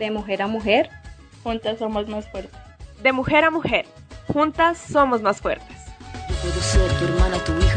De mujer a mujer, juntas somos más fuertes. De mujer a mujer, juntas somos más fuertes. Puedo ser tu hermana, tu hija,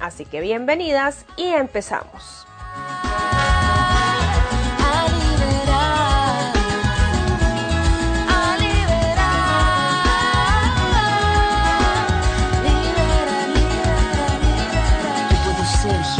Así que bienvenidas y empezamos. Ser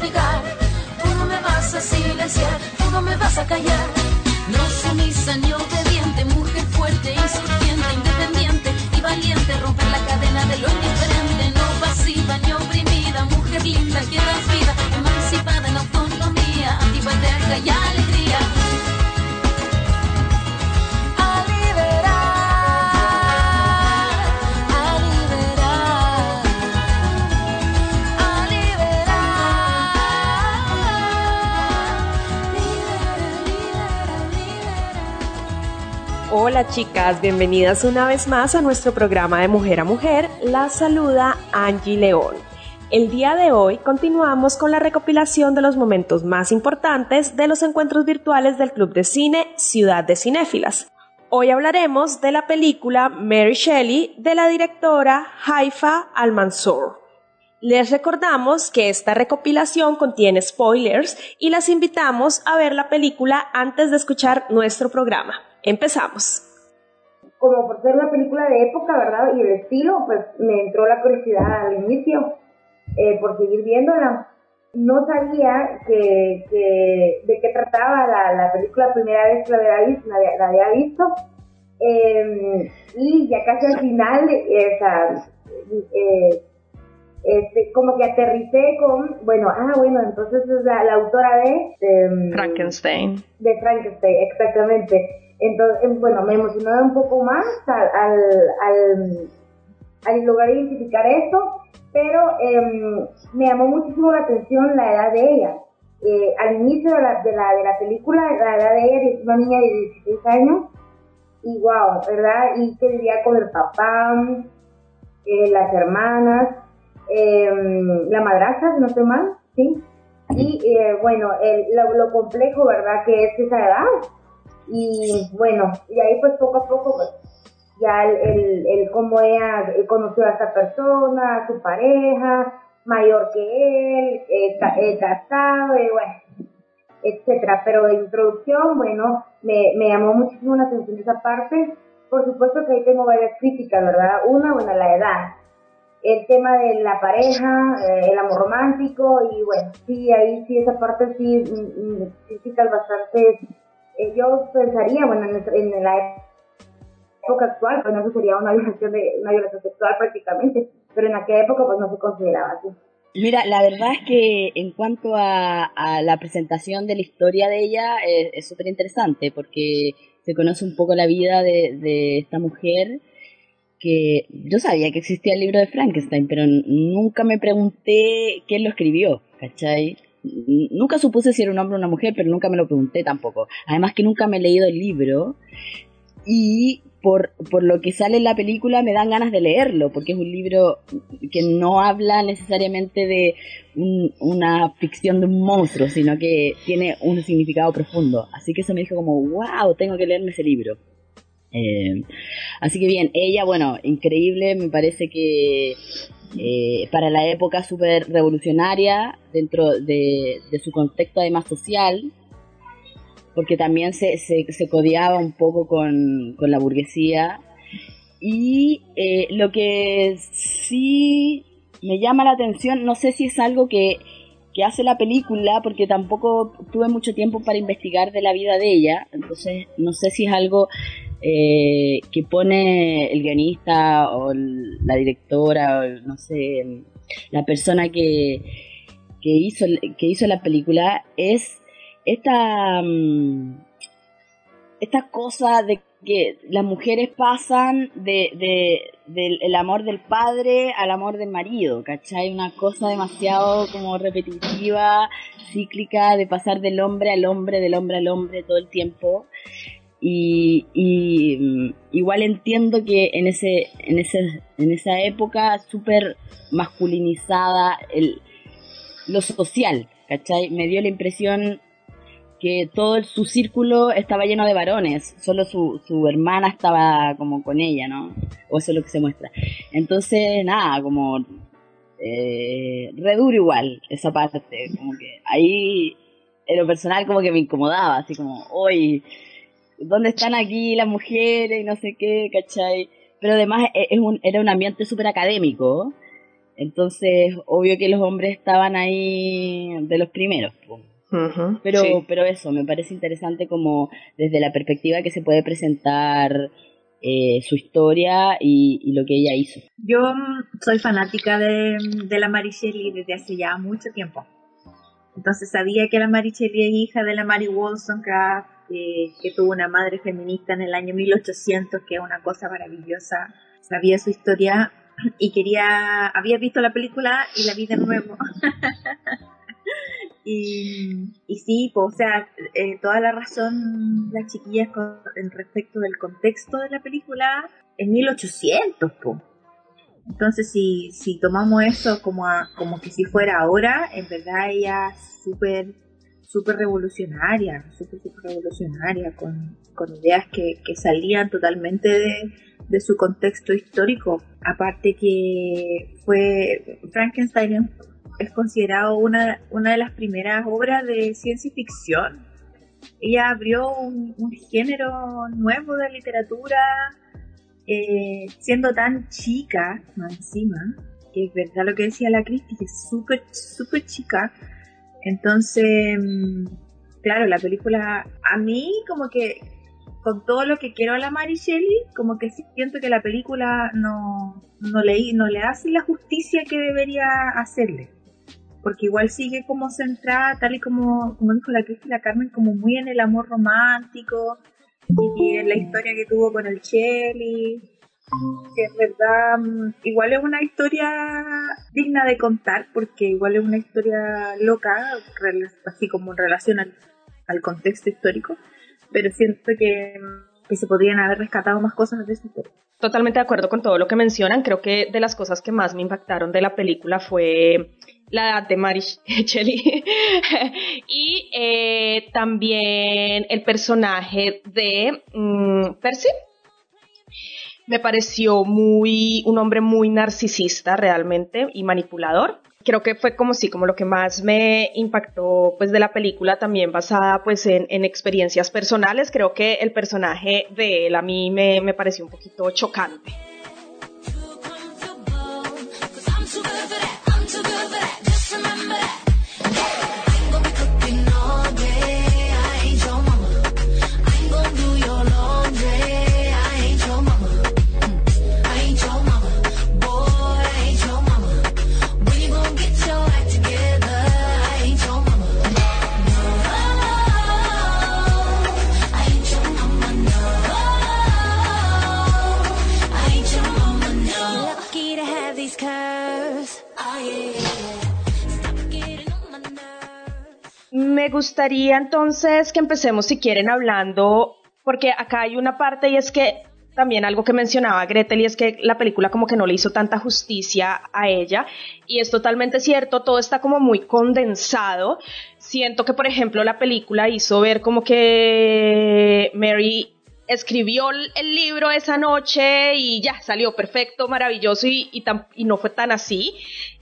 Obligar, tú no me vas a silenciar, tú no me vas a callar. No sumisa ni obediente, mujer fuerte, insurgente, independiente y valiente, romper la cadena de lo indiferente, no pasiva ni oprimida, mujer linda que das vida, emancipada en autonomía, eterna y alegría. Hola chicas, bienvenidas una vez más a nuestro programa de Mujer a Mujer. La saluda Angie León. El día de hoy continuamos con la recopilación de los momentos más importantes de los encuentros virtuales del Club de Cine Ciudad de Cinéfilas. Hoy hablaremos de la película Mary Shelley de la directora Haifa Al-Mansour. Les recordamos que esta recopilación contiene spoilers y las invitamos a ver la película antes de escuchar nuestro programa. Empezamos. como por ser una película de época, ¿verdad? Y de estilo, pues me entró la curiosidad al inicio eh, por seguir viéndola. No sabía que, que- de qué trataba la, la película la primera vez que la había visto. La, había- la había visto. Eh, y ya casi al final, esa, eh, este, como que aterricé con, bueno, ah, bueno, entonces es la, la autora de... de, Frankenstein. de Frankenstein, exactamente. Entonces, em, bueno, me emocionó un poco más al, al, al, al lograr identificar esto, pero em, me llamó muchísimo la atención la edad de ella. Eh, al inicio de la, de, la, de la película, la edad de ella es una niña de 16 años, y wow, ¿verdad? Y que vivía con el papá, eh, las hermanas, em, la madrastra, si no estoy mal, ¿sí? Y eh, bueno, el- lo, lo complejo, ¿verdad? Que es esa edad. Y bueno, y ahí pues poco a poco, pues, ya el, el, el cómo ella conoció a esta persona, a su pareja, mayor que él, eh, ca- eh, casado, y bueno, etcétera. Pero de introducción, bueno, me, me llamó muchísimo la atención esa parte. Por supuesto que ahí tengo varias críticas, ¿verdad? Una, bueno, la edad. el tema de la pareja, eh, el amor romántico y bueno, sí, ahí sí esa parte sí, mm, mm, físicas bastante, yo pensaría, bueno, en, en, la época actual, pues no sería una violación, de, una violación sexual prácticamente, pero en aquella época pues no se consideraba así. Mira, la verdad es que en cuanto a, la presentación de la historia de ella es súper interesante porque se conoce un poco la vida de, de esta mujer que yo sabía que existía el libro de Frankenstein, pero nunca me pregunté quién lo escribió, ¿cachai? Nunca supuse si era un hombre o una mujer, pero nunca me lo pregunté tampoco. Además que nunca me he leído el libro y por, por lo que sale en la película me dan ganas de leerlo, porque es un libro que no habla necesariamente de una ficción de un monstruo, sino que tiene un significado profundo. Así que eso me dijo como, wow, tengo que leerme ese libro. Eh, así que bien, ella, bueno, increíble, me parece que eh, para la época súper revolucionaria dentro de, su contexto además social, porque también se, se, se codeaba un poco con, la burguesía. Y eh, lo que sí me llama la atención, no sé si es algo que, que hace la película, porque tampoco tuve mucho tiempo para investigar de la vida de ella, entonces no sé si es algo eh, que pone el guionista o la directora, o no sé, la persona que, que, hizo, que hizo la película, es esta, mm, esta cosa de que las mujeres pasan de, de, del amor del padre al amor del marido, ¿cachai? Una cosa demasiado como repetitiva, cíclica, de pasar del hombre al hombre, del hombre al hombre todo el tiempo. Y, mm, igual entiendo que en ese en ese en esa época súper masculinizada el lo social ¿cachai? me dio la impresión que todo su círculo estaba lleno de varones solo su, su hermana estaba como con ella no o eso es lo que se muestra entonces nada como eh, re igual esa parte como que ahí en lo personal como que me incomodaba así como hoy ¿dónde están aquí las mujeres y no sé qué, cachai? Pero además e, es un, era un ambiente súper académico, entonces obvio que los hombres estaban ahí de los primeros. pero, pero eso, me parece interesante como desde la perspectiva que se puede presentar eh, su historia y, lo que ella hizo. Yo mm, soy fanática de, de la Mary desde hace ya mucho tiempo. Entonces sabía que la Mary es hija de la Mary Wollstonecraft que tuvo una madre feminista en el año 1800, que es una cosa maravillosa. Sabía su historia y quería, había visto la película y la vi de nuevo. y, y sí, pues, o sea, eh, toda la razón las chiquillas con, respecto del contexto de la película es 1800, pues. Entonces, si, si tomamos eso como, como que si fuera ahora, en verdad ella súper súper revolucionaria, revolucionaria, con, ideas que, salían totalmente de, su contexto histórico. Aparte que fue Frankenstein es considerado una, una de las primeras obras de ciencia ficción. Ella abrió un, género nuevo de literatura, eh, siendo tan chica, encima, que es verdad lo que decía la crítica, es súper, súper chica, entonces, mm, claro, la película, a mí como que con todo lo que quiero a la Mary Shelley, como que siento que la película no, no, le, no le hace la justicia que debería hacerle. Porque igual sigue como centrada, tal y como, como dijo la Cristina Carmen, como muy en el amor romántico y en la historia que tuvo con el Shelley que es verdad, mm, igual es una historia digna de contar, porque igual es una historia loca, así como en relación al, contexto histórico, pero siento que, que, se podrían haber rescatado más cosas de esa historia. Totalmente de acuerdo con todo lo que mencionan, creo que de las cosas que más me impactaron de la película fue la edad de Mary Shelley. Y eh, también el personaje de mm, Percy me pareció muy, un hombre muy narcisista realmente y manipulador. Creo que fue como sí, como lo que más me impactó pues de la película también basada pues en, experiencias personales. Creo que el personaje de él a mí me, me pareció un poquito chocante. Gustaría entonces que empecemos, si quieren, hablando, porque acá hay una parte y es que también algo que mencionaba Gretel y es que la película como que no le hizo tanta justicia a ella y es totalmente cierto, todo está como muy condensado. Siento que por ejemplo la película hizo ver como que Mary escribió el libro esa noche y ya salió perfecto, maravilloso y, y, no fue tan así.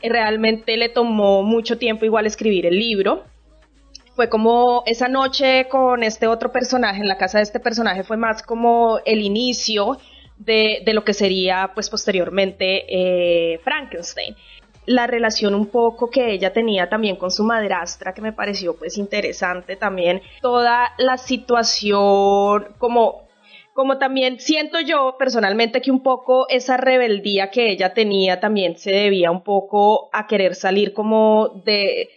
Realmente le tomó mucho tiempo igual escribir el libro fue como esa noche con este otro personaje, en la casa de este personaje fue más como el inicio de, lo que sería pues posteriormente eh, Frankenstein. La relación un poco que ella tenía también con su madrastra, que me pareció pues interesante también, toda la situación como como también siento yo personalmente que un poco esa rebeldía que ella tenía también se debía un poco a querer salir como de,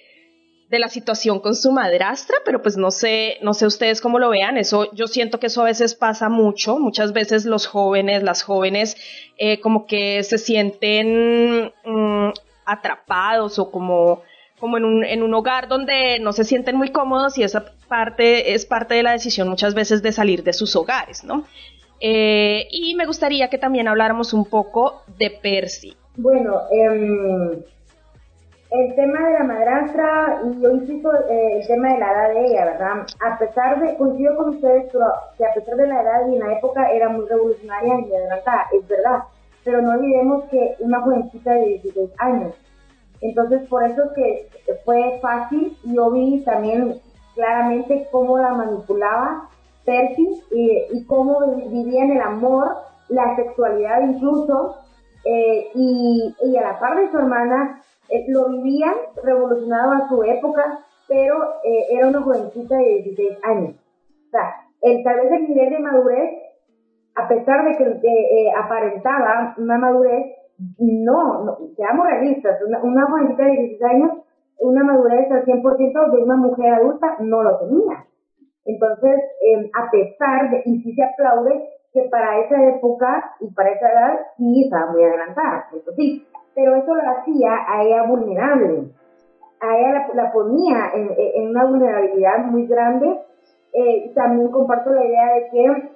de la situación con su madrastra, pero pues no sé, no sé ustedes cómo lo vean, eso yo siento que eso a veces pasa mucho, muchas veces los jóvenes, las jóvenes eh, como que se sienten mm, atrapados o como, como en un, en un hogar donde no se sienten muy cómodos y esa parte es parte de la decisión muchas veces de salir de sus hogares, ¿no? Eh, y me gustaría que también habláramos un poco de Percy. Bueno, eh, el tema de la madrastra, y yo insisto, eh, el tema de la edad de ella, ¿verdad? A pesar de, coincido con ustedes, que a pesar de la edad y en la época era muy revolucionaria y adelantada, es verdad, pero no olvidemos que una jovencita de 16 años. Entonces, por eso es que fue fácil, y yo vi también claramente cómo la manipulaba Percy y, y cómo vivían el amor, la sexualidad incluso, eh, y a la par de su hermana, eh, lo vivían a su época, pero eh, era una jovencita de 16 años. O sea, el, tal vez el nivel de madurez, a pesar de que eh, aparentaba una madurez, no, seamos realistas, una, jovencita de 16 años, una madurez al 100% de una mujer adulta no lo tenía. Entonces, a pesar de, y sí se aplaude que para esa época y para esa edad sí estaba muy adelantada, eso sí, pero eso la hacía a ella vulnerable. A ella la, ponía en, una vulnerabilidad muy grande. Eh, también comparto la idea de que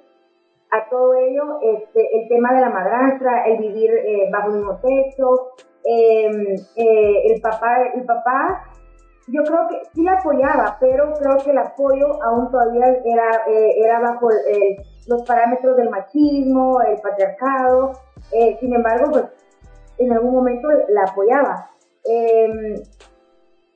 a todo ello, este, el tema de la madrastra, el vivir eh, bajo el mismo techo, em, eh, el papá, el papá, yo creo que sí la apoyaba, pero creo que el apoyo aún todavía era, era bajo los parámetros del machismo, el patriarcado. sin embargo, pues en algún momento la apoyaba. Em,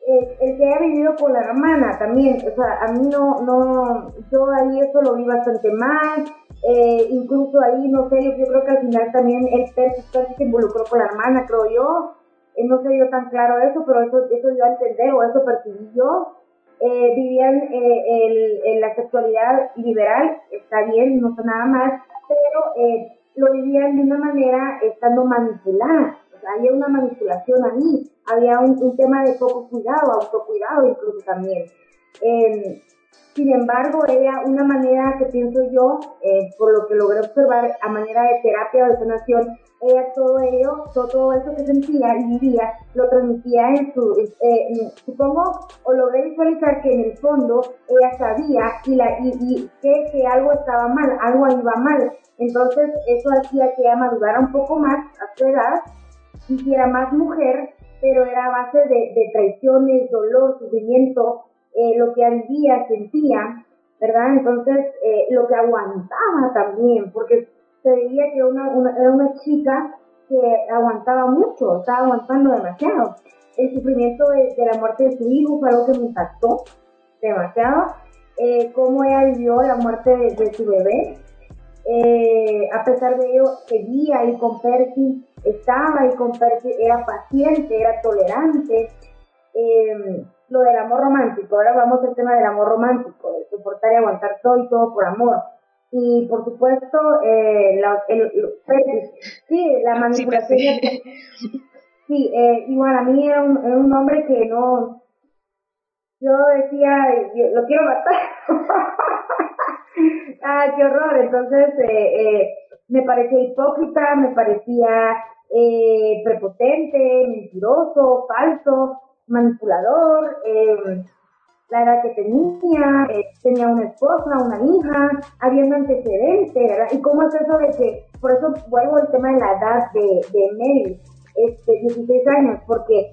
el, que haya vivido con la hermana también, o sea, a mí no, no, yo ahí eso lo vi bastante mal, eh, incluso ahí, no sé, yo, creo que al final también el Percy, se involucró con la hermana, creo yo, eh, no sé yo tan claro eso, pero eso, eso a entender, o eso percibí yo, eh, vivían el, la sexualidad liberal, está bien, no está nada mal, pero lo vivían de una manera estando manipuladas. O sea, había una manipulación ahí, había un, tema de poco cuidado, autocuidado incluso también. Em, sin embargo, era una manera que pienso yo, eh, por lo que logré observar, a manera de terapia o de sanación, ella todo ello, todo, eso que sentía y vivía, lo transmitía en su, eh, supongo, o logré visualizar que en el fondo ella sabía y, la, y, que, que algo estaba mal, algo iba mal. Entonces, eso hacía que ella madurara un poco más a su edad, hiciera más mujer, pero era a base de, de traiciones, dolor, sufrimiento, eh, lo que vivía, sentía, ¿verdad? Entonces, eh, lo que aguantaba también, porque se veía que era una chica que aguantaba mucho, estaba aguantando demasiado. El sufrimiento de, la muerte de su hijo fue algo que me impactó demasiado. Eh, cómo ella vivió la muerte de, su bebé. Eh, a pesar de ello, seguía ahí con Percy, estaba ahí con Percy, era paciente, era tolerante. Lo del amor romántico, ahora vamos al tema del amor romántico, de soportar y aguantar todo y todo por amor. Y por supuesto, eh, la, el, sí, la manipulación. Sí, eh, igual a mí era un, un hombre que no. Yo decía, lo quiero matar. ah, qué horror. Entonces, eh, eh, me parecía hipócrita, me parecía eh, prepotente, mentiroso, falso, manipulador. Eh, la edad que tenía, eh, tenía una esposa, una hija, había un antecedente, ¿verdad? Y cómo es eso de que, por eso vuelvo al tema de la edad de, de Mary, este, 16 años, porque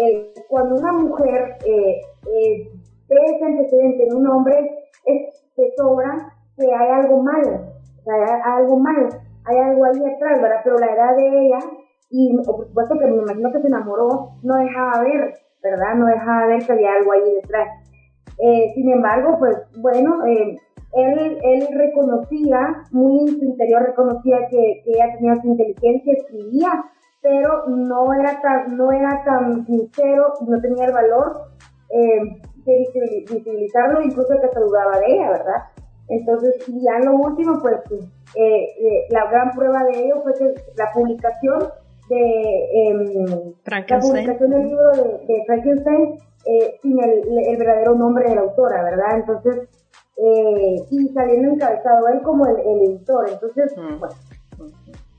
eh, cuando una mujer eh, eh, ve ese antecedente en un hombre, es, se sobra que hay algo mal, o sea, hay algo mal, hay algo ahí atrás, ¿verdad? Pero la edad de ella, y por supuesto que me imagino que se enamoró, no dejaba ver, ¿verdad? No dejaba ver que había algo ahí detrás. Eh, sin embargo, pues bueno, eh, él, él reconocía, muy en su interior reconocía que, que ella tenía su inteligencia, escribía, pero no era tan, no era tan sincero, no tenía el valor eh, de visibil- visibilizarlo, incluso que se dudaba de ella, ¿verdad? Entonces, y ya lo último, pues eh, la gran prueba de ello fue que la publicación de em, la publicación del libro de, de Frankenstein eh, sin el, el verdadero nombre de la autora, ¿verdad? Entonces, eh, y saliendo encabezado él como el, el editor, entonces, bueno,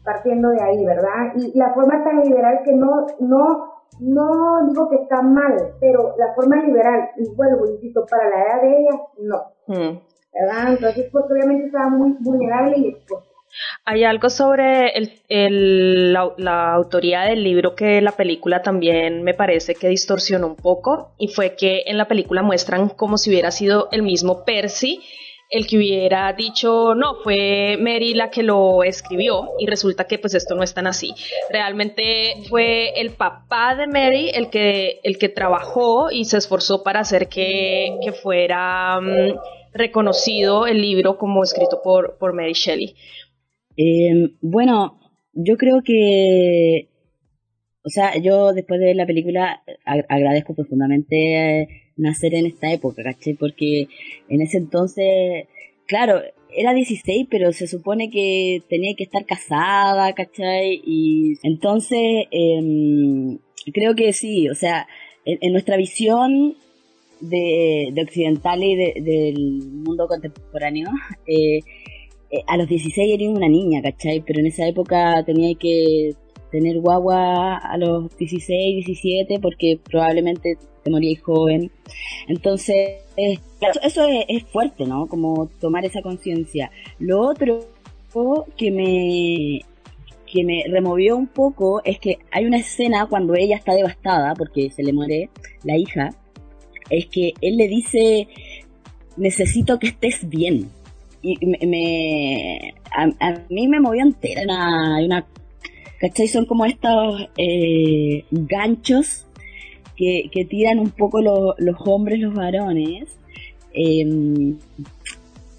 partiendo de ahí, ¿verdad? Y la forma tan liberal que no, no, no digo que está mal, pero la forma liberal, y vuelvo, insisto, para la edad de ella, no, Mm. ¿verdad? Entonces, pues obviamente estaba muy vulnerable y expuesta. Hay algo sobre el, el- la, autoría del libro que la película también me parece que distorsionó un poco y fue que en la película muestran como si hubiera sido el mismo Percy el que hubiera dicho no, fue Mary la que lo escribió y resulta que pues esto no es tan así. Realmente fue el papá de Mary el que, el que trabajó y se esforzó para hacer que, que fuera mm, reconocido el libro como escrito por, por Mary Shelley. Eh, bueno, yo creo que, o sea, yo después de ver la película ag- agradezco profundamente eh, nacer en esta época, ¿caché? Porque en ese entonces, claro, era 16, pero se supone que tenía que estar casada, ¿cachai? Y entonces, em, creo que sí, o sea, en, nuestra visión de, de occidental y de- del mundo contemporáneo, eh, eh, a los 16 eres una niña, ¿cachai? Pero en esa época tenía que tener guagua a los 16, 17 porque probablemente te morías joven. Entonces, eh, eso es, es fuerte, ¿no? Como tomar esa conciencia. Lo otro que me que me removió un poco es que hay una escena cuando ella está devastada porque se le muere la hija, es que él le dice necesito que estés bien y me, me- a, a mí me movió entera una, una ¿cachai? son como estos eh, ganchos que, que tiran un poco lo- los hombres, los varones em,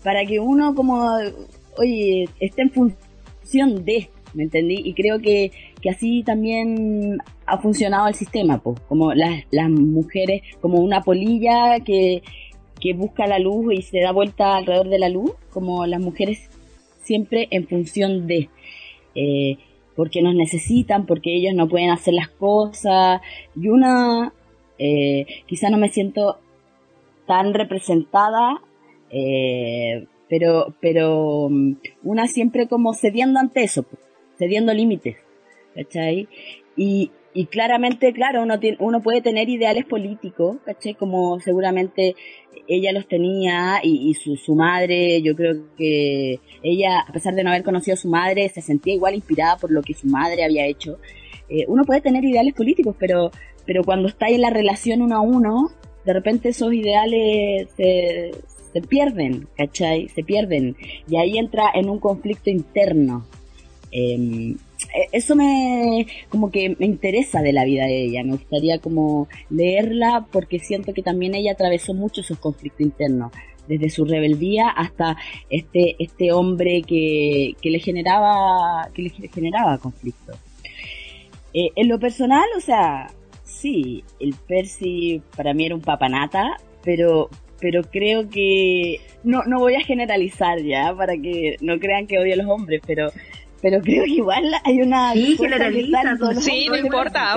para que uno como oye esté en función de ¿me entendí? y creo que, que así también ha funcionado el sistema pues como las, las mujeres como una polilla que que busca la luz y se da vuelta alrededor de la luz, como las mujeres siempre en función de, eh, porque nos necesitan, porque ellos no pueden hacer las cosas, y una, eh, quizá no me siento tan representada, eh, pero, pero mm, una siempre como cediendo ante eso, cediendo límites, ¿cachai? Y, y claramente, claro, uno, tiene, uno puede tener ideales políticos, ¿cachai? Como seguramente ella los tenía y, y su, su madre, yo creo que ella, a pesar de no haber conocido a su madre, se sentía igual inspirada por lo que su madre había hecho. Eh, uno puede tener ideales políticos, pero, pero cuando está en la relación uno a uno, de repente esos ideales se, se pierden, ¿cachai? Se pierden. Y ahí entra en un conflicto interno. Eh, eso me como que me interesa de la vida de ella. Me gustaría como leerla porque siento que también ella atravesó mucho sus conflictos internos desde su rebeldía hasta este este hombre que, que le generaba que le generaba conflictos Eh, en lo personal o sea sí el Percy para mí era un papanata pero pero creo que no no voy a generalizar ya para que no crean que odio a los hombres pero pero creo que igual hay una Sí, generaliza, Sí, no importa.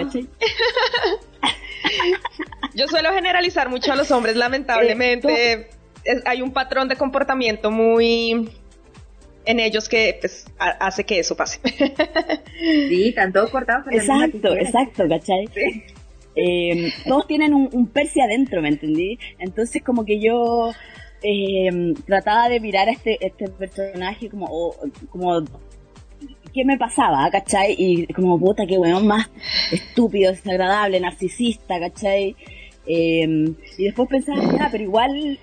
Yo suelo generalizar mucho a los hombres, lamentablemente. Es- hay un patrón de comportamiento muy en ellos que pues, ha- hace que eso pase. Sí, están todos cortados Exacto, exacto, ¿cachai? eh, todos tienen un, un Percy adentro, ¿me entendí? Entonces como que yo eh, trataba de mirar a este, este personaje como, o- como qué me pasaba, ¿cachai? Y como puta, qué weón más estúpido, desagradable, narcisista, ¿cachai? Eh, y después pensaba, ya, pero igual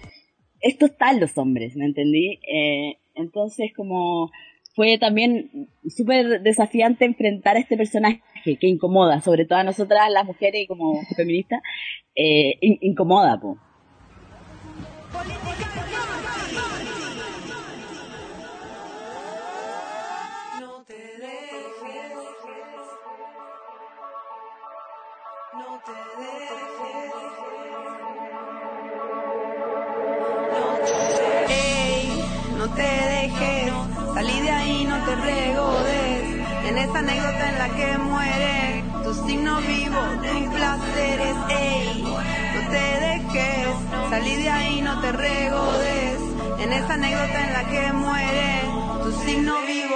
esto está en los hombres, ¿me entendí? Eh, entonces como fue también súper desafiante enfrentar a este personaje que incomoda, sobre todo a nosotras las mujeres como feministas, eh, in- incomoda, po. Esa anécdota en la que muere tu signo vivo.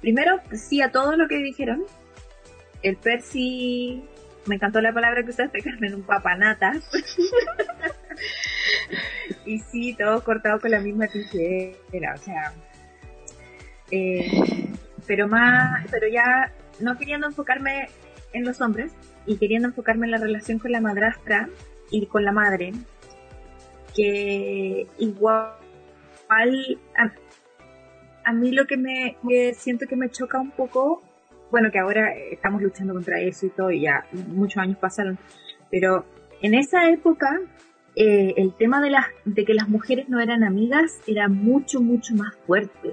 Primero sí a todo lo que dijeron. El Percy, me encantó la palabra que usaste, Carmen, un papanata. y sí, todo cortado con la misma tijera, o sea. eh, pero más, pero ya no queriendo enfocarme en los hombres y queriendo enfocarme en la relación con la madrastra y con la madre, que igual a, a mí lo que me siento que me choca un poco, bueno que ahora estamos luchando contra eso y todo, y ya muchos años pasaron, pero en esa época eh, el tema de las de que las mujeres no eran amigas era mucho mucho más fuerte.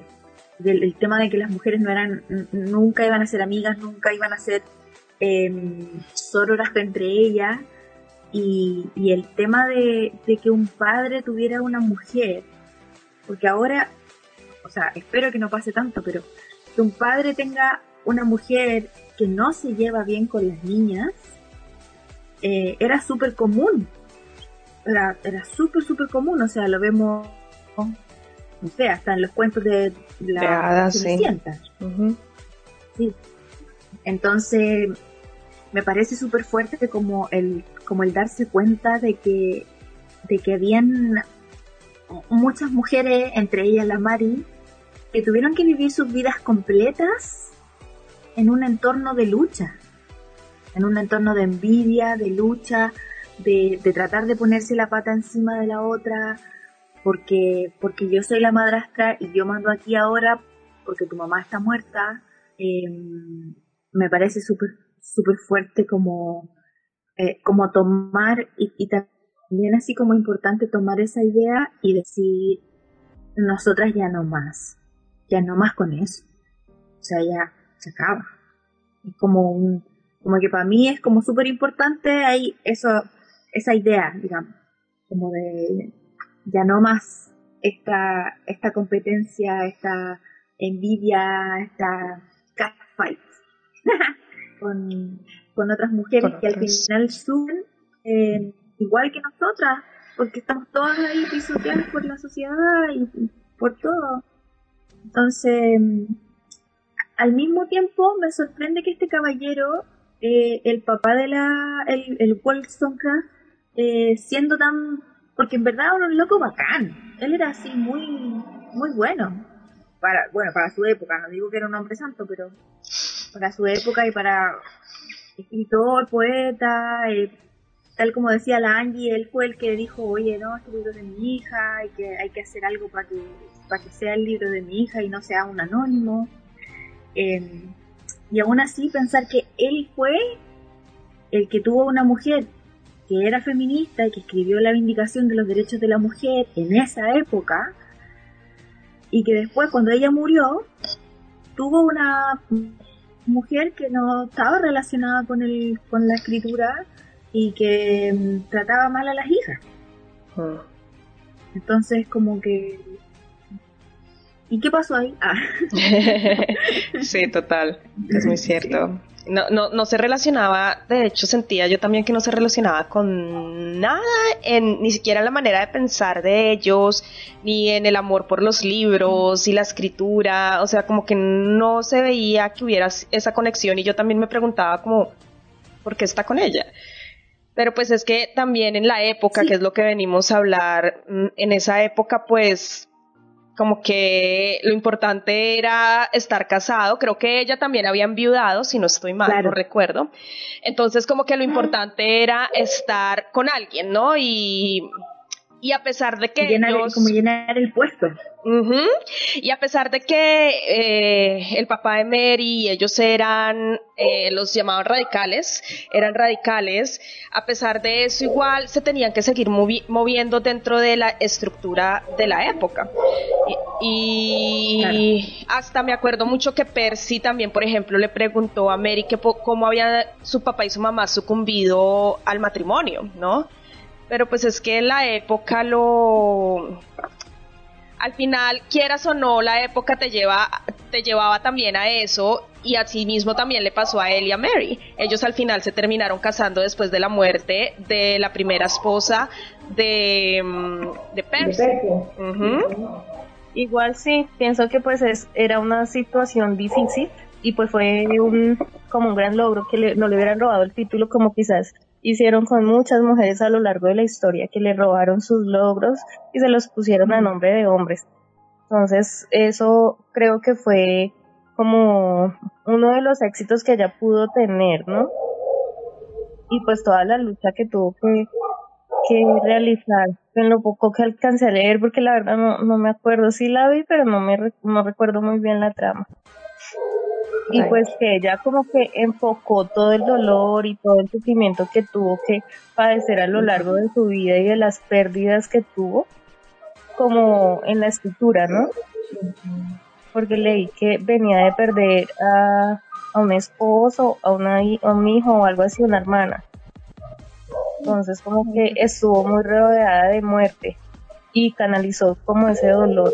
El tema de que las mujeres no eran nunca iban a ser amigas, nunca iban a ser eh, sororas entre ellas y, y el tema de, de que un padre tuviera una mujer, porque ahora, o sea, espero que no pase tanto, pero que un padre tenga una mujer que no se lleva bien con las niñas, eh, era súper común. Era, era súper, súper común, o sea, lo vemos, no sé, hasta en los cuentos de la De. Sí. Entonces, me parece súper fuerte como el, como el darse cuenta de que, de que habían muchas mujeres, entre ellas la Mari, que tuvieron que vivir sus vidas completas en un entorno de lucha, en un entorno de envidia, de lucha, de, tratar de ponerse la pata encima de la otra, porque, porque yo soy la madrastra y yo mando aquí ahora porque tu mamá está muerta, eh, me parece súper súper fuerte como, eh, como tomar y también así como importante tomar esa idea y decir nosotras ya no más, ya no más con eso, o sea ya se acaba, Es como un, como que para mí es como súper importante ahí eso, esa idea, digamos, como de ya no más esta, esta competencia, esta envidia, esta catfight con, con otras mujeres que al final suben eh, igual que nosotras, porque estamos todas ahí pisoteadas por la sociedad y por todo. Entonces, al mismo tiempo me sorprende que este caballero, eh, el papá de la, el, el Wollstonecraft, eh, siendo tan, porque en verdad era un loco bacán, él era así muy, muy bueno, para, bueno, para su época, no digo que era un hombre santo, pero para su época y para escritor, poeta, eh, tal como decía la Angie, él fue el que dijo, oye, no, este libro es de mi hija, hay que, hay que hacer algo para que, para que sea el libro de mi hija y no sea un anónimo. Em, y aún así pensar que él fue el que tuvo una mujer que era feminista y que escribió la vindicación de los derechos de la mujer en esa época, y que después cuando ella murió, tuvo una mujer que no estaba relacionada con, el, con la escritura y que mm, trataba mal a las hijas. Mm. Entonces como que... ¿Y qué pasó ahí? Ah. sí, total, es muy cierto. No, no, no se relacionaba, de hecho sentía yo también que no se relacionaba con nada, en, ni siquiera en la manera de pensar de ellos, ni en el amor por los libros y la escritura, o sea, como que no se veía que hubiera esa conexión y yo también me preguntaba como, ¿por qué está con ella? Pero pues es que también en la época, que es lo que venimos a hablar, mm, en esa época pues como que lo importante era estar casado, creo que ella también había enviudado, si no estoy mal, no recuerdo. Entonces como que lo importante era estar con alguien, ¿no? Y, y a pesar de que... como llenar el puesto. Y a pesar de que eh, el papá de Mary y ellos eran, eh, los llamaban radicales, eran radicales, a pesar de eso igual se tenían que seguir moviendo dentro de la estructura de la época. Y, hasta me acuerdo mucho que Percy también, por ejemplo, le preguntó a Mary que cómo había su papá y su mamá sucumbido al matrimonio, ¿no? Pero pues es que la época lo al final, quieras o no, la época te lleva, te llevaba también a eso y así mismo también le pasó a él y a Mary. Ellos al final se terminaron casando después de la muerte de la primera esposa de, mm, de Percy. Igual sí, pienso que pues es, era una situación difícil y pues fue un como un gran logro que no le hubieran robado el título como quizás hicieron con muchas mujeres a lo largo de la historia que le robaron sus logros y se los pusieron a nombre de hombres. Entonces, eso creo que fue como uno de los éxitos que ella pudo tener, ¿no? Y pues toda la lucha que tuvo que, que realizar, en lo poco que alcancé a leer, porque la verdad no, no me acuerdo, sí la vi, pero no me no recuerdo muy bien la trama y pues que ella como que enfocó todo el dolor y todo el sufrimiento que tuvo que padecer a lo largo de su vida y de las pérdidas que tuvo como en la escritura, ¿no? Porque leí que venía de perder a, a un esposo, a, una, a un hijo o algo así, una hermana. Entonces como que estuvo muy rodeada de muerte y canalizó como ese dolor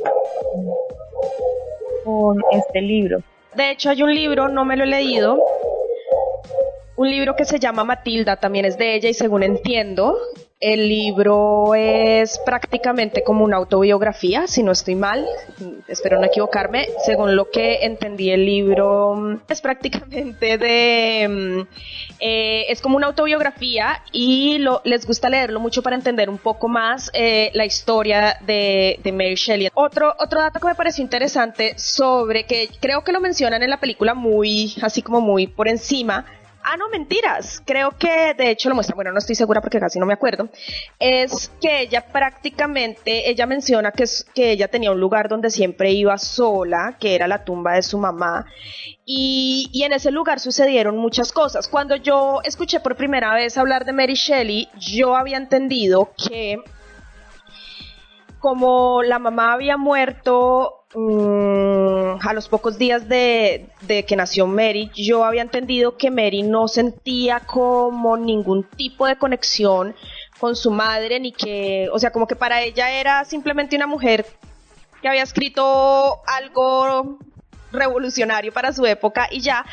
con este libro. De hecho, hay un libro, no me lo he leído, un libro que se llama Matilda, también es de ella y según entiendo, el libro es prácticamente como una autobiografía, si no estoy mal, espero no equivocarme. Según lo que entendí, el libro es prácticamente de... Mm, eh, es como una autobiografía y lo, les gusta leerlo mucho para entender un poco más eh, la historia de, de, Mary Shelley. Otro, otro dato que me pareció interesante sobre que creo que lo mencionan en la película muy, así como muy por encima, Ah, no, mentiras. Creo que de hecho lo muestra, bueno, no estoy segura porque casi no me acuerdo. Es que ella prácticamente, ella menciona que, que ella tenía un lugar donde siempre iba sola, que era la tumba de su mamá. Y, y en ese lugar sucedieron muchas cosas. Cuando yo escuché por primera vez hablar de Mary Shelley, yo había entendido que como la mamá había muerto mm, a los pocos días de, de que nació Mary, yo había entendido que Mary no sentía como ningún tipo de conexión con su madre, ni que, o sea, como que para ella era simplemente una mujer que había escrito algo revolucionario para su época y ya,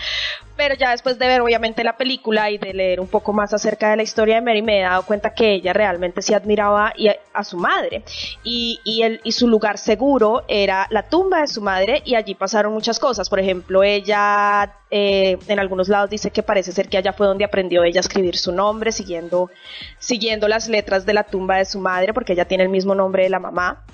pero ya después de ver obviamente la película y de leer un poco más acerca de la historia de Mary me he dado cuenta que ella realmente sí admiraba a, su madre. Y, y, el, y su lugar seguro era la tumba de su madre y allí pasaron muchas cosas, por ejemplo ella eh, en algunos lados dice que parece ser que allá fue donde aprendió ella a escribir su nombre siguiendo, siguiendo las letras de la tumba de su madre porque ella tiene el mismo nombre de la mamá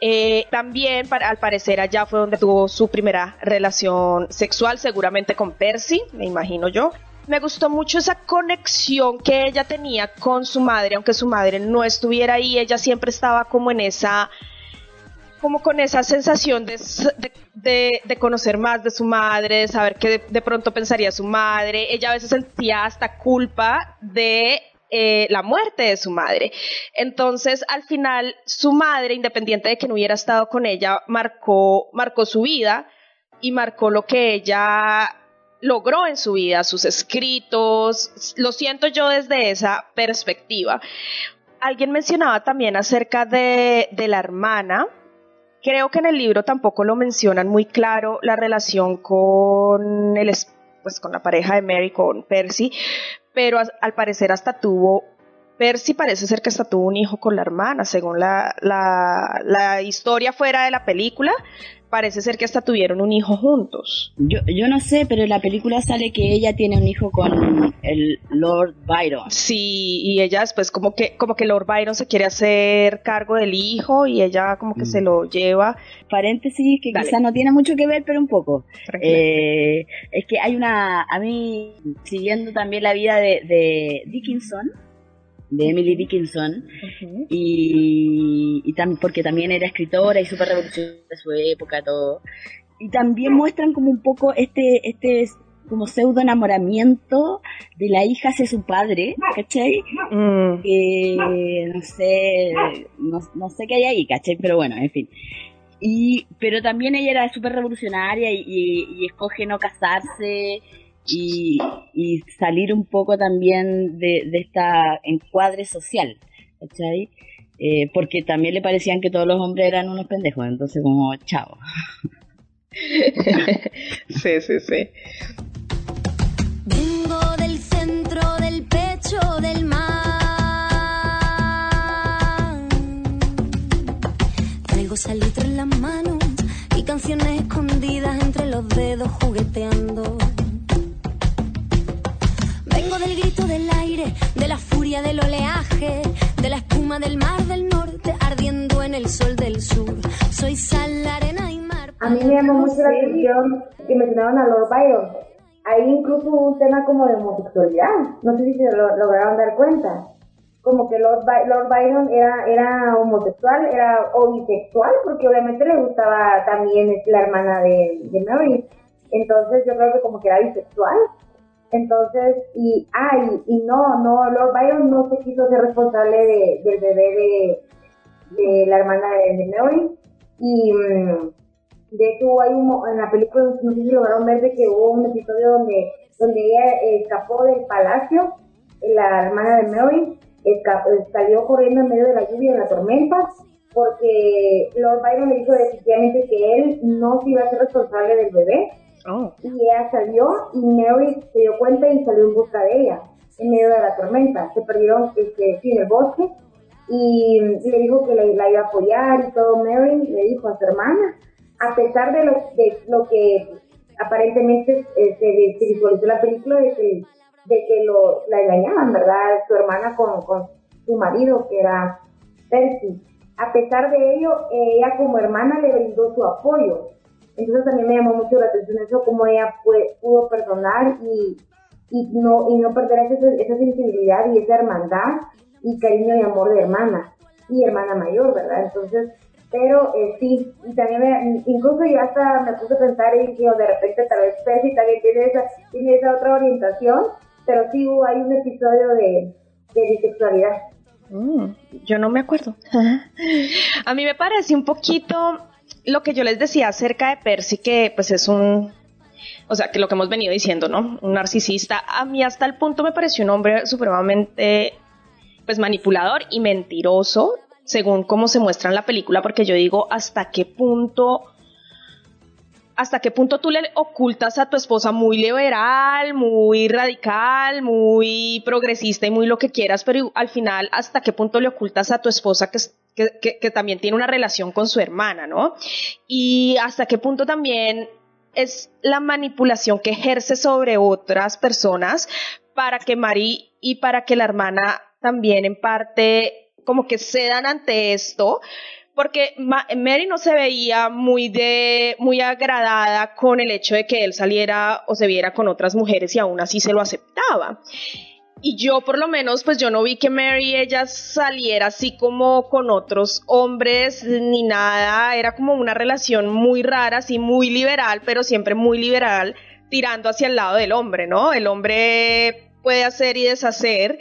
eh, también, al parecer, allá fue donde tuvo su primera relación sexual, seguramente con Percy, me imagino yo. Me gustó mucho esa conexión que ella tenía con su madre, aunque su madre no estuviera ahí, ella siempre estaba como en esa como con esa sensación de, de, conocer más de su madre, de saber qué de, pronto pensaría su madre. Ella a veces sentía hasta culpa de eh, la muerte de su madre. Entonces, al final, su madre, independiente de que no hubiera estado con ella, marcó, marcó su vida y marcó lo que ella logró en su vida, sus escritos. Lo siento yo desde esa perspectiva. Alguien mencionaba también acerca de, de la hermana. Creo que en el libro tampoco lo mencionan muy claro la relación con el pues con la pareja de Mary, con Percy, pero al parecer hasta tuvo, Percy parece ser que hasta tuvo un hijo con la hermana, según la, la, la historia fuera de la película, parece ser que hasta tuvieron un hijo juntos. Yo, yo no sé, pero en la película sale que ella tiene un hijo con el Lord Byron. Sí, y ella después como que, como que Lord Byron se quiere hacer cargo del hijo y ella como que se mm. lo lleva. Paréntesis que quizás no tiene mucho que ver, pero un poco. Eh, es que hay una, a mí, siguiendo también la vida de, de Dickinson, de Emily Dickinson y, y también porque también era escritora y súper revolucionaria de su época todo y también muestran como un poco este este como pseudo enamoramiento de la hija hacia su padre, ¿cachai? Mm. Que no sé, no, sé qué hay ahí, ¿cachai? Pero bueno, en fin. Y, pero también ella era súper revolucionaria y, y, escoge no casarse y, y salir un poco también de, de esta encuadre social, ¿cachai? Eh, porque también le parecían que todos los hombres eran unos pendejos, entonces como, chao. sí, sí, sí. Vengo del centro del pecho del mar. Traigo salitre en las manos y canciones escondidas entre los dedos jugueteando del grito del aire, de la furia del oleaje, de la espuma del mar del norte ardiendo en el sol del sur. Soy sal, arena y mar. A mí me llamó mucho la atención que mencionaron a Lord Byron. Ahí incluso hubo un tema como de homosexualidad. No sé si se lo lograron dar cuenta. Como que Lord, Lord Byron era, era homosexual, era o bisexual, porque obviamente le gustaba también la hermana de, de Mary. Entonces yo creo que como que era bisexual entonces, y, ay, y, no, no, Lord Byron no se quiso ser responsable de, del bebé de, de la hermana de, Mary. Y mm, de hecho hay un, en la película, no sé si lograron ver de que hubo un episodio donde, donde ella escapó del palacio, la hermana de Mary, salió corriendo en medio de la lluvia de la tormenta, porque Lord Byron le dijo definitivamente que él no se iba a ser responsable del bebé, Oh. Y ella salió y Mary se dio cuenta y salió en busca de ella en medio de la tormenta. Se perdieron este, en el bosque y le dijo que la, iba a apoyar y todo. Mary le dijo a su hermana, a pesar de lo, de lo que aparentemente eh, se, visualizó la película de que, de que lo, la engañaban, ¿verdad? Su hermana con, con su marido, que era Percy. A pesar de ello, ella como hermana le brindó su apoyo entonces también me llamó mucho la atención eso, cómo ella pudo perdonar y, y, no, y no perder esa, esa sensibilidad y esa hermandad y cariño y amor de hermana y hermana mayor, ¿verdad? Entonces, pero eh, sí, y también me, incluso yo hasta me puse a pensar y que de repente tal vez Percy también tiene esa, tiene esa otra orientación, pero sí hubo, hay un episodio de, de bisexualidad. Mm, yo no me acuerdo. A mí me parece un poquito lo que yo les decía acerca de Percy, que pues es un, o sea, que lo que hemos venido diciendo, ¿no? Un narcisista. A mí hasta el punto me pareció un hombre supremamente, pues manipulador y mentiroso, según cómo se muestra en la película, porque yo digo, ¿hasta qué punto hasta qué punto tú le ocultas a tu esposa muy liberal, muy radical, muy progresista y muy lo que quieras, pero al final, hasta qué punto le ocultas a tu esposa que, que, también tiene una relación con su hermana, ¿no? Y hasta qué punto también es la manipulación que ejerce sobre otras personas para que Mari y para que la hermana también en parte como que cedan ante esto porque Mary no se veía muy de muy agradada con el hecho de que él saliera o se viera con otras mujeres y aún así se lo aceptaba. Y yo por lo menos pues yo no vi que Mary ella saliera así como con otros hombres ni nada, era como una relación muy rara, así muy liberal, pero siempre muy liberal, tirando hacia el lado del hombre, ¿no? El hombre puede hacer y deshacer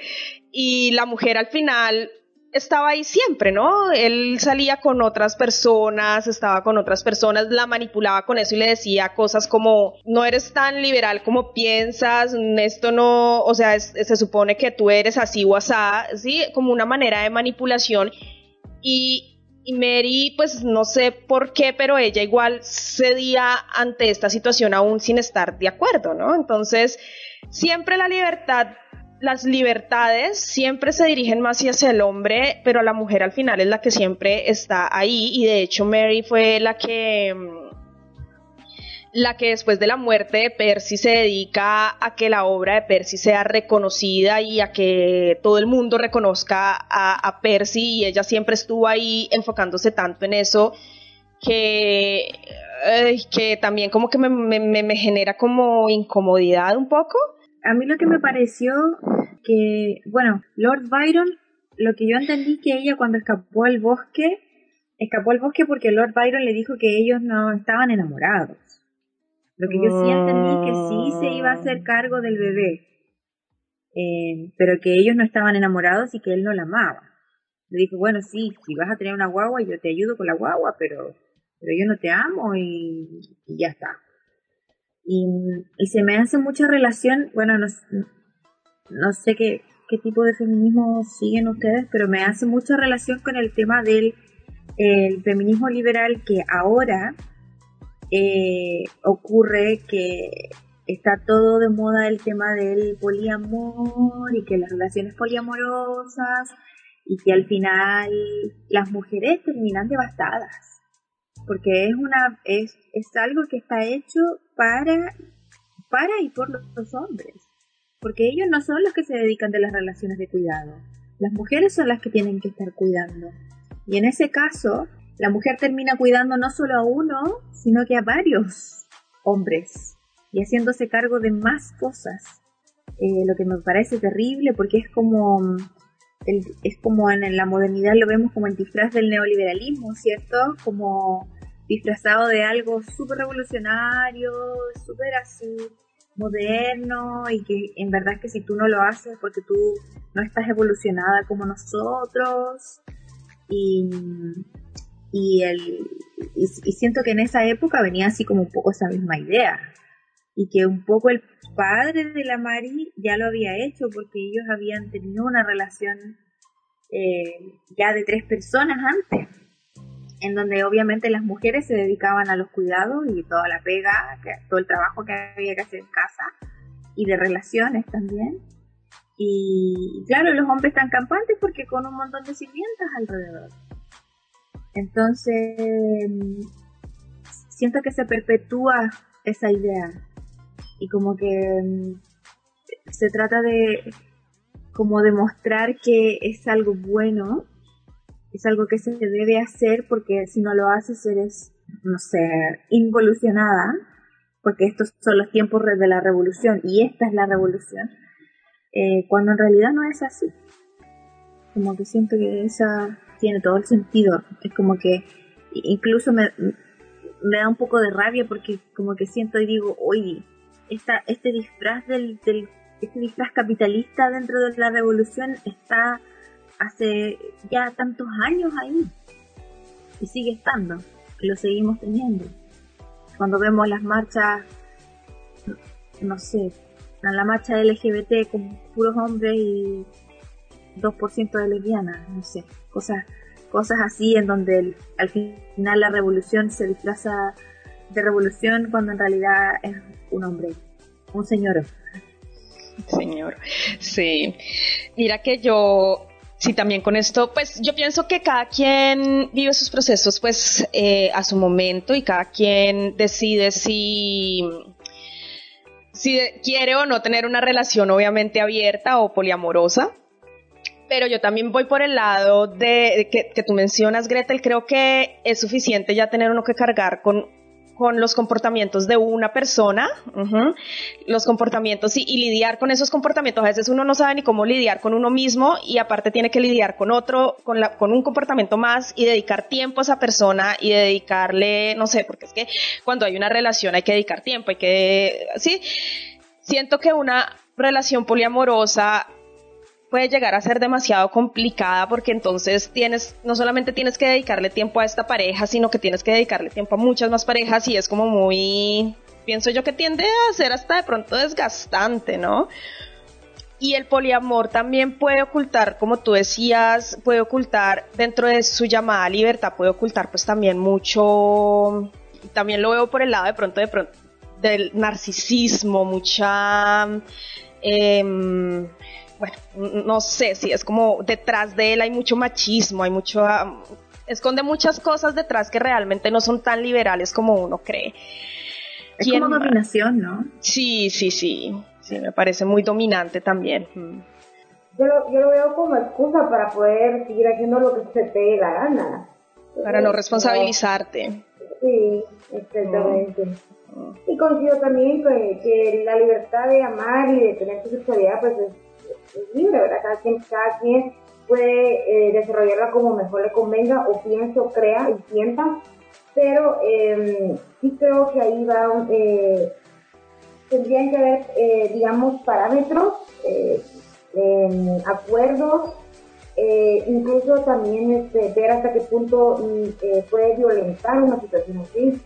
y la mujer al final estaba ahí siempre, ¿no? Él salía con otras personas, estaba con otras personas, la manipulaba con eso y le decía cosas como, no eres tan liberal como piensas, esto no, o sea, se supone que tú eres así o asá, ¿sí? Como una manera de manipulación. Y, y Mary, pues no sé por qué, pero ella igual cedía ante esta situación aún sin estar de acuerdo, ¿no? Entonces, siempre la libertad las libertades siempre se dirigen más hacia el hombre, pero la mujer al final es la que siempre está ahí. Y de hecho Mary fue la que mm, la que después de la muerte de Percy se dedica a que la obra de Percy sea reconocida y a que todo el mundo reconozca a, Percy. Y ella siempre estuvo ahí enfocándose tanto en eso que, que también como que me, me genera como incomodidad un poco a mí lo que me pareció que, bueno, Lord Byron, lo que yo entendí que ella cuando escapó al bosque, escapó al bosque porque Lord Byron le dijo que ellos no estaban enamorados. Lo que yo sí entendí que sí se iba a hacer cargo del bebé, eh, pero que ellos no estaban enamorados y que él no la amaba. Le dijo, bueno, sí, si vas a tener una guagua, yo te ayudo con la guagua, pero, pero yo no te amo y ya está. Y, se me hace mucha relación, bueno, no, no sé qué, qué tipo de feminismo siguen ustedes, pero me hace mucha relación con el tema del el feminismo liberal que ahora eh, ocurre que está todo de moda el tema del poliamor y que las relaciones poliamorosas y que al final las mujeres terminan devastadas porque es una es, es algo que está hecho para para y por los hombres. Porque ellos no son los que se dedican de las relaciones de cuidado. Las mujeres son las que tienen que estar cuidando. Y en ese caso la mujer termina cuidando no solo a uno sino que a varios hombres. Y haciéndose cargo de más cosas. Eh, lo que me parece terrible porque es como es como en, la modernidad lo vemos como el disfraz del neoliberalismo, ¿cierto? Como disfrazado de algo súper revolucionario, súper así moderno y que en verdad es que si tú no lo haces porque tú no estás evolucionada como nosotros. Y, y, el, y, siento que en esa época venía así como un poco esa misma idea y que un poco el padre de la Mari ya lo había hecho porque ellos habían tenido una relación eh, ya de tres personas antes en donde obviamente las mujeres se dedicaban a los cuidados y toda la pega, todo el trabajo que había que hacer en casa y de relaciones también. Y claro, los hombres están campantes porque con un montón de sirvientas alrededor. Entonces, siento que se perpetúa esa idea y como que se trata de como demostrar que es algo bueno es algo que se debe hacer porque si no lo haces eres, no sé, involucionada, porque estos son los tiempos de la revolución y esta es la revolución, eh, cuando en realidad no es así. Como que siento que esa tiene todo el sentido. Es como que incluso me, da un poco de rabia porque como que siento y digo, oye, esta, este disfraz del, del este disfraz capitalista dentro de la revolución está hace ya tantos años ahí. y sigue estando, y lo seguimos teniendo. Cuando vemos las marchas, no sé, la marcha LGBT con puros hombres y 2% de lesbianas, no sé, cosas, cosas así en donde al final la revolución se disfraza de revolución cuando en realidad es un hombre, un señor. Señor, sí. Mira que yo Sí, también con esto, pues yo pienso que cada quien vive sus procesos pues eh, a su momento y cada quien decide si, si quiere o no tener una relación obviamente abierta o poliamorosa. Pero yo también voy por el lado de que, que tú mencionas, Gretel, creo que es suficiente ya tener uno que cargar con con los comportamientos de una persona, los comportamientos y, lidiar con esos comportamientos. A veces uno no sabe ni cómo lidiar con uno mismo y aparte tiene que lidiar con otro, con, la, con un comportamiento más y dedicar tiempo a esa persona y dedicarle, no sé, porque es que cuando hay una relación hay que dedicar tiempo, hay que, sí, siento que una relación poliamorosa puede llegar a ser demasiado complicada porque entonces tienes, no solamente tienes que dedicarle tiempo a esta pareja, sino que tienes que dedicarle tiempo a muchas más parejas y es como muy, pienso yo que tiende a ser hasta de pronto desgastante, ¿no? Y el poliamor también puede ocultar, como tú decías, puede ocultar dentro de su llamada libertad, puede ocultar pues también mucho, también lo veo por el lado de pronto, de pronto del narcisismo, mucha... Eh, bueno, no sé si es como detrás de él hay mucho machismo, hay mucho, ah, esconde muchas cosas detrás que realmente no son tan liberales como uno cree. Es como dominación, ¿no? Sí, sí, sí, sí, me parece muy dominante también. Mm. Yo lo, yo lo veo como excusa para poder seguir haciendo lo que se te dé la gana. Para no responsabilizarte. Sí, exactamente. Mm. Y coincido también que, que, la libertad de amar y de tener tu sexualidad pues es libre, ¿verdad? Cada quien, cada quien puede eh, desarrollarla como mejor le convenga o piense o crea y sienta, pero eh, sí creo que ahí va, eh, tendrían que haber, eh, digamos, parámetros, em, acuerdos, incluso también este, ver hasta qué punto mm, puede violentar una situación así.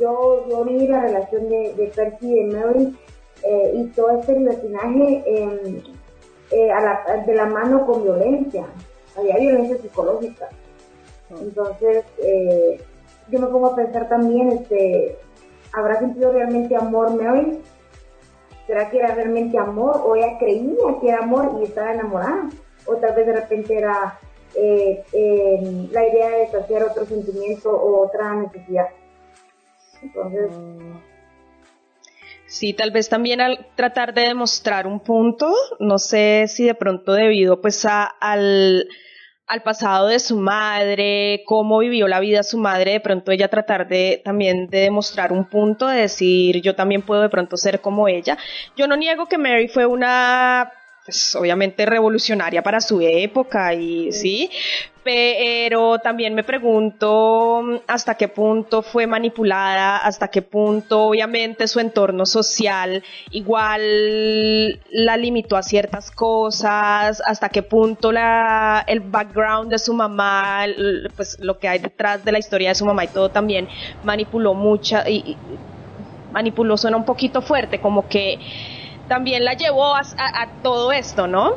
yo, yo vi la relación de, de Percy y de Mary eh, y todo este libertinaje em, eh, de la mano con violencia, había violencia psicológica. Entonces, eh, yo me pongo a pensar también, este, ¿habrá sentido realmente amor Mary? ¿Será que era realmente amor o ella creía que era amor y estaba enamorada? O tal vez de repente era em, la idea de saciar otro sentimiento o otra necesidad. Entonces... Sí, tal vez también al tratar de demostrar un punto, no sé si de pronto debido pues a, al, al pasado de su madre, cómo vivió la vida su madre, de pronto ella tratar de también de demostrar un punto, de decir yo también puedo de pronto ser como ella. Yo no niego que Mary fue una pues obviamente revolucionaria para su época y sí, pero también me pregunto hasta qué punto fue manipulada, hasta qué punto obviamente su entorno social igual la limitó a ciertas cosas, hasta qué punto la, el background de su mamá, pues lo que hay detrás de la historia de su mamá y todo también manipuló mucha y manipuló suena un poquito fuerte, como que también la llevó a, todo esto, ¿no?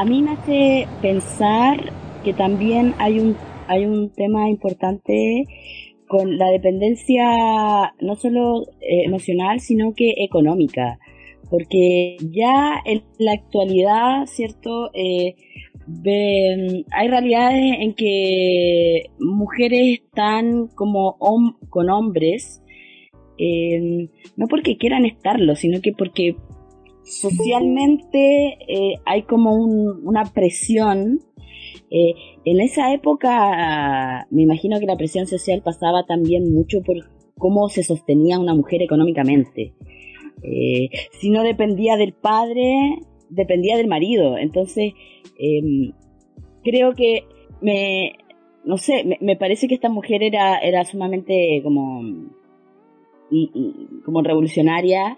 A mí me hace pensar que también hay un, hay un tema importante con la dependencia no solo eh, emocional, sino que económica. Porque ya en la actualidad, ¿cierto? Eh, hay realidades en que mujeres están como con hombres, eh, no porque quieran estarlo, sino que porque socialmente eh, hay como un- una presión. Eh, en esa época, me imagino que la presión social pasaba también mucho por cómo se sostenía una mujer económicamente. Eh, si no dependía del padre, dependía del marido. Entonces, em, creo que me, no sé, me, parece que esta mujer era, era sumamente como, y- y- como revolucionaria.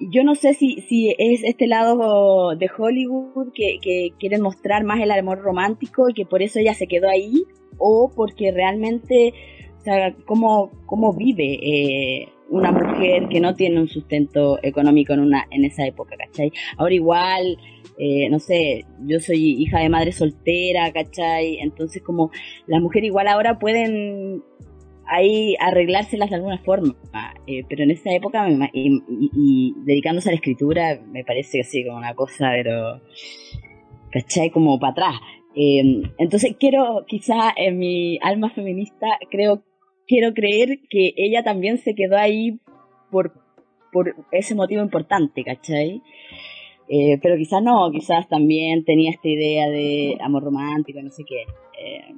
Yo no sé si, si es este lado de Hollywood que, que quieren mostrar más el amor romántico y que por eso ella se quedó ahí, o porque realmente, o sea, cómo, cómo vive eh, una mujer que no tiene un sustento económico en, una, en esa época, ¿cachai? Ahora igual, eh, no sé, yo soy hija de madre soltera, ¿cachai? Entonces como las mujeres igual ahora pueden ahí arreglárselas de alguna forma, eh, pero en esa época y, y- dedicándose a la escritura me parece así como una cosa, pero ¿cachai? Como para atrás. Eh, entonces quiero, quizá en mi alma feminista, creo, quiero creer que ella también se quedó ahí por, por ese motivo importante, ¿cachai? Eh, pero quizás no, quizás también tenía esta idea de amor romántico, no sé qué. Eh,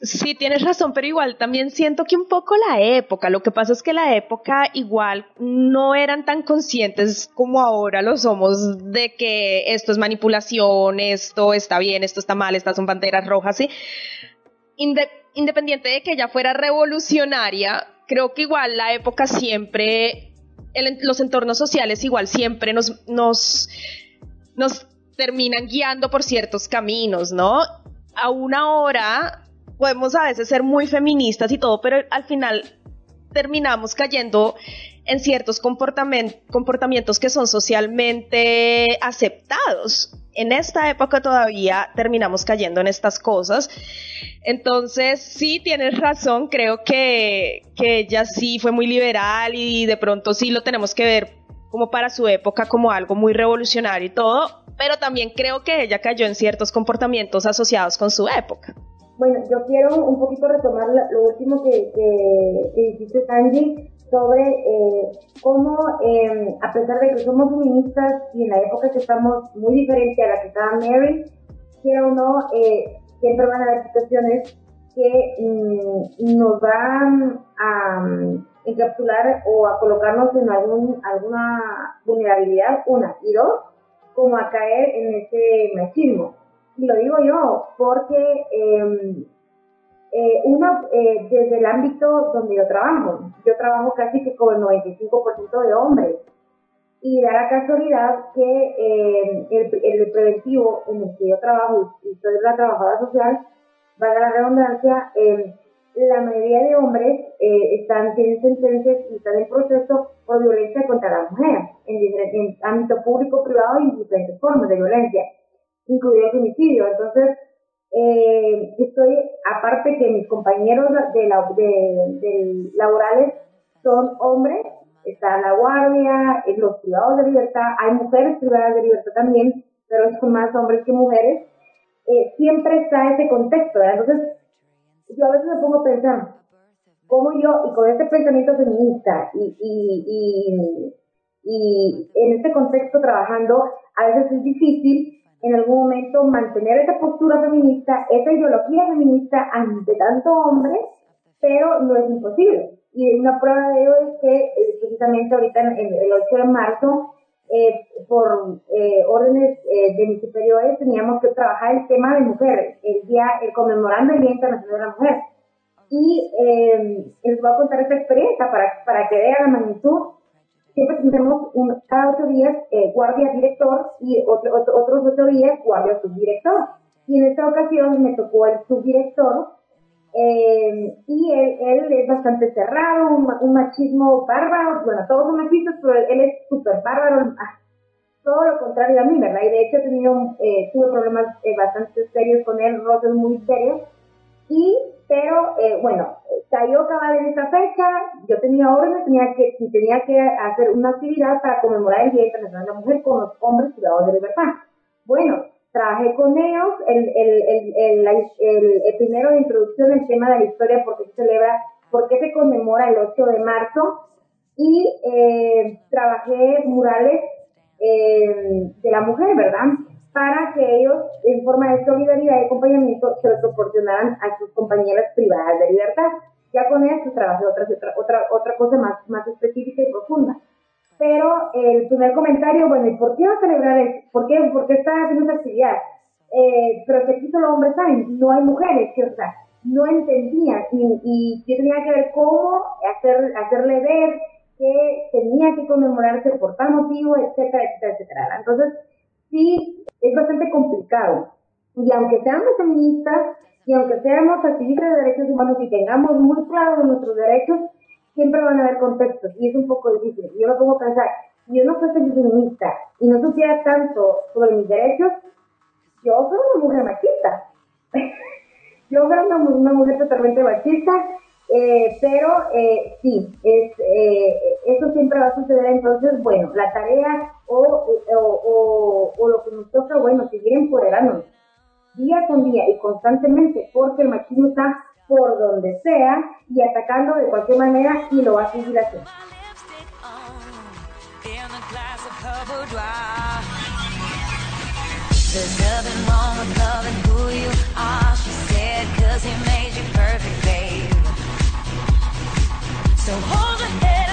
Sí, tienes razón, pero igual también siento que un poco la época, lo que pasa es que la época igual no eran tan conscientes como ahora lo somos de que esto es manipulación, esto está bien, esto está mal, estas son banderas rojas, ¿sí? Inde- independiente de que ella fuera revolucionaria, creo que igual la época siempre, los entornos sociales igual siempre nos, nos, nos terminan guiando por ciertos caminos, ¿no? Aún ahora podemos a veces ser muy feministas y todo, pero al final terminamos cayendo en ciertos comportamientos que son socialmente aceptados. En esta época todavía terminamos cayendo en estas cosas. Entonces, sí, tienes razón, creo que, que ella sí fue muy liberal y de pronto sí lo tenemos que ver como para su época como algo muy revolucionario y todo, pero también creo que ella cayó en ciertos comportamientos asociados con su época. Bueno, yo quiero un poquito retomar lo último que, que, que dijiste, Sanji, sobre eh, cómo, eh, a pesar de que somos feministas y en la época que estamos muy diferente a la que estaba Mary, quiera o no, eh, siempre van a haber situaciones que mm, nos van a mm, encapsular o a colocarnos en algún, alguna vulnerabilidad, una, y dos, como a caer en ese machismo. Y lo digo yo, porque em, eh, uno, eh, desde el ámbito donde yo trabajo, yo trabajo casi que con el 95% de hombres. Y da la casualidad que eh, el, el, preventivo en el que yo trabajo y soy la trabajadora social, valga la redundancia, eh, la mayoría de hombres eh, están, tienen sentencias y están en proceso por violencia contra la mujer, en, en ámbito público, privado y en diferentes formas de violencia, incluido el femicidio. Entonces, eh, estoy, aparte que mis compañeros de, la, de, laborales son hombres, está la guardia, eh, los privados de libertad, hay mujeres privadas de libertad también, pero son más hombres que mujeres, eh, siempre está ese contexto, Entonces, yo a veces me pongo a pensar, cómo yo, y con este pensamiento feminista, y, y, y, y en este contexto trabajando, a veces es difícil en algún momento mantener esa postura feminista, esa ideología feminista ante tanto hombre, pero no es imposible. Y una prueba de ello es que eh, precisamente ahorita en, el 8 de marzo, eh, por eh, órdenes eh, de mis superiores, teníamos que trabajar el tema de mujeres, el día, el conmemorando el Día Internacional de la Mujer. Y eh, les voy a contar esta experiencia para, para que vean la magnitud siempre tenemos un, cada ocho días eh, guardia director y otro, otros ocho días guardia subdirector. Y en esta ocasión me tocó el subdirector eh, y él, es bastante cerrado, un, machismo bárbaro, bueno, todos son machistas, pero él, es súper bárbaro, ah, todo lo contrario a mí, ¿verdad? Y de hecho he tenido, eh, tuve problemas eh, bastante serios con él, roces muy serios, y, pero, eh, bueno, cayó cabal en esa fecha, yo tenía órdenes, tenía que, tenía que hacer una actividad para conmemorar el Día Internacional de la Mujer con los hombres privados de libertad. Bueno, trabajé con ellos el, el, el, el, el primero de introducción del tema de la historia, porque se celebra, porque se conmemora el 8 de marzo, y eh, trabajé murales eh, de la mujer, ¿verdad? Para que ellos, en forma de solidaridad y acompañamiento, se lo proporcionaran a sus compañeras privadas de libertad. Ya con esto trabajé otra, otra, otra cosa más, más específica y profunda. Pero el primer comentario, bueno, ¿y por qué va a celebrar eso? ¿Por qué, por qué está haciendo esta actividad? Eh, pero que aquí solo hombres hay, no hay mujeres, que, o sea, no entendía y, y tenía que ver cómo hacer, hacerle ver que tenía que conmemorarse por tal motivo, etcétera, etcétera, etcétera. Entonces, sí es bastante complicado. Y aunque seamos feministas, y aunque seamos activistas de derechos humanos y tengamos muy claro nuestros derechos, siempre van a haber contextos y es un poco difícil. Yo me pongo a pensar, si yo no fuese feminista y no supiera tanto sobre mis derechos, yo soy una mujer machista. yo soy una, una mujer totalmente machista eh, pero eh, sí, es, eh, eso siempre va a suceder. Entonces, bueno, la tarea o, o, o, lo que nos toca, bueno, seguir empoderándonos día con día y constantemente, porque el machismo está por donde sea y atacando de cualquier manera y lo va a seguir haciendo. So hold your head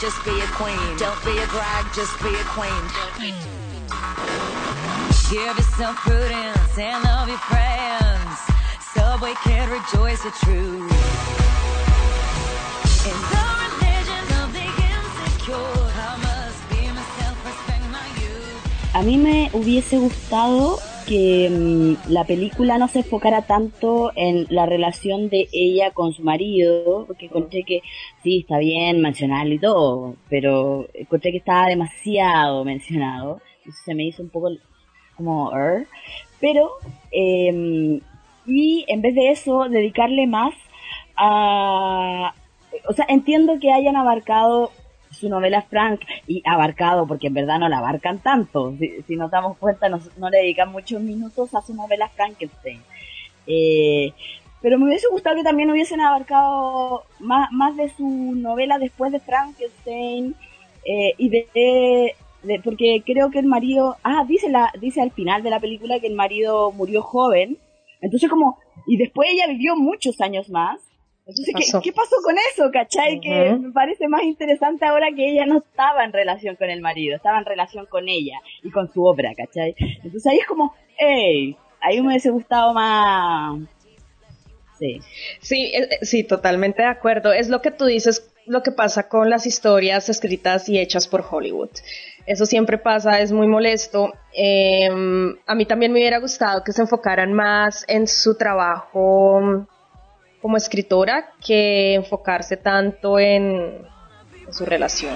just be a queen. Don't be a drag, just be a queen. Give yourself prudence and love your friends. Subway can rejoice the truth. In the religion of the insecure, I must be myself, respect my youth. A mí me hubiese gustado que mm, la película no se enfocara tanto en la relación de ella con su marido, porque encontré que sí, está bien mencionarlo y todo, pero encontré que estaba demasiado mencionado, entonces se me hizo un poco como, "Er", pero, eh, y en vez de eso, dedicarle más a, o sea, entiendo que hayan abarcado su novela Frank y abarcado, porque en verdad no la abarcan tanto. Si, si nos damos cuenta, no, no le dedican muchos minutos a su novela Frankenstein. Eh, pero me hubiese gustado que también hubiesen abarcado más, más de su novela después de Frankenstein eh, y de, porque creo que el marido, ah, dice la, dice al final de la película que el marido murió joven, entonces como, y después ella vivió muchos años más, entonces, ¿qué, Pasó. ¿qué pasó con eso? ¿Cachai? Que me parece más interesante ahora que ella no estaba en relación con el marido, estaba en relación con ella y con su obra, ¿cachai? Entonces ahí es como, hey, ahí me hubiese gustado más... Sí. Sí, eh, eh, sí, totalmente de acuerdo. Es lo que tú dices, lo que pasa con las historias escritas y hechas por Hollywood. Eso siempre pasa, es muy molesto. Eh, a mí también me hubiera gustado que se enfocaran más en su trabajo como escritora que enfocarse tanto en, su relación.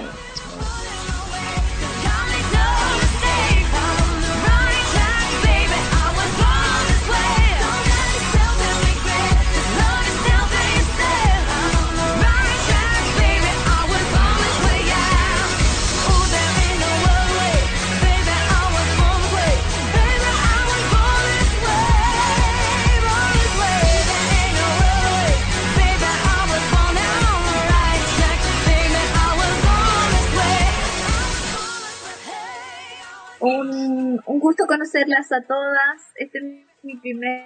Un, un gusto conocerlas a todas. Este es mi primer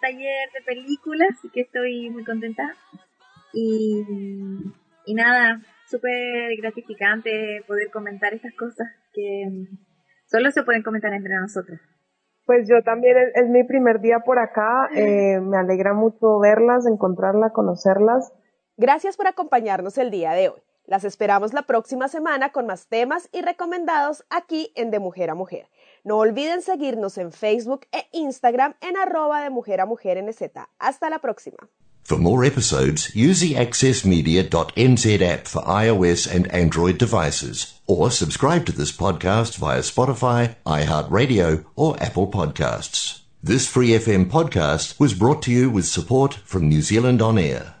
taller de películas, así que estoy muy contenta. Y, y nada, súper gratificante poder comentar estas cosas que solo se pueden comentar entre nosotras. Pues yo también es, es mi primer día por acá. eh, me alegra mucho verlas, encontrarlas, conocerlas. Gracias por acompañarnos el día de hoy. Las esperamos la próxima semana con más temas y recomendados aquí en De Mujer a Mujer. No olviden seguirnos en Facebook e Instagram en arroba de Mujer a Mujer NZ. Hasta la próxima. For more episodes, use the accessmedia.nz app for iOS and Android devices, or subscribe to this podcast via Spotify, iHeartRadio, or Apple Podcasts. This Free FM podcast was brought to you with support from New Zealand On Air.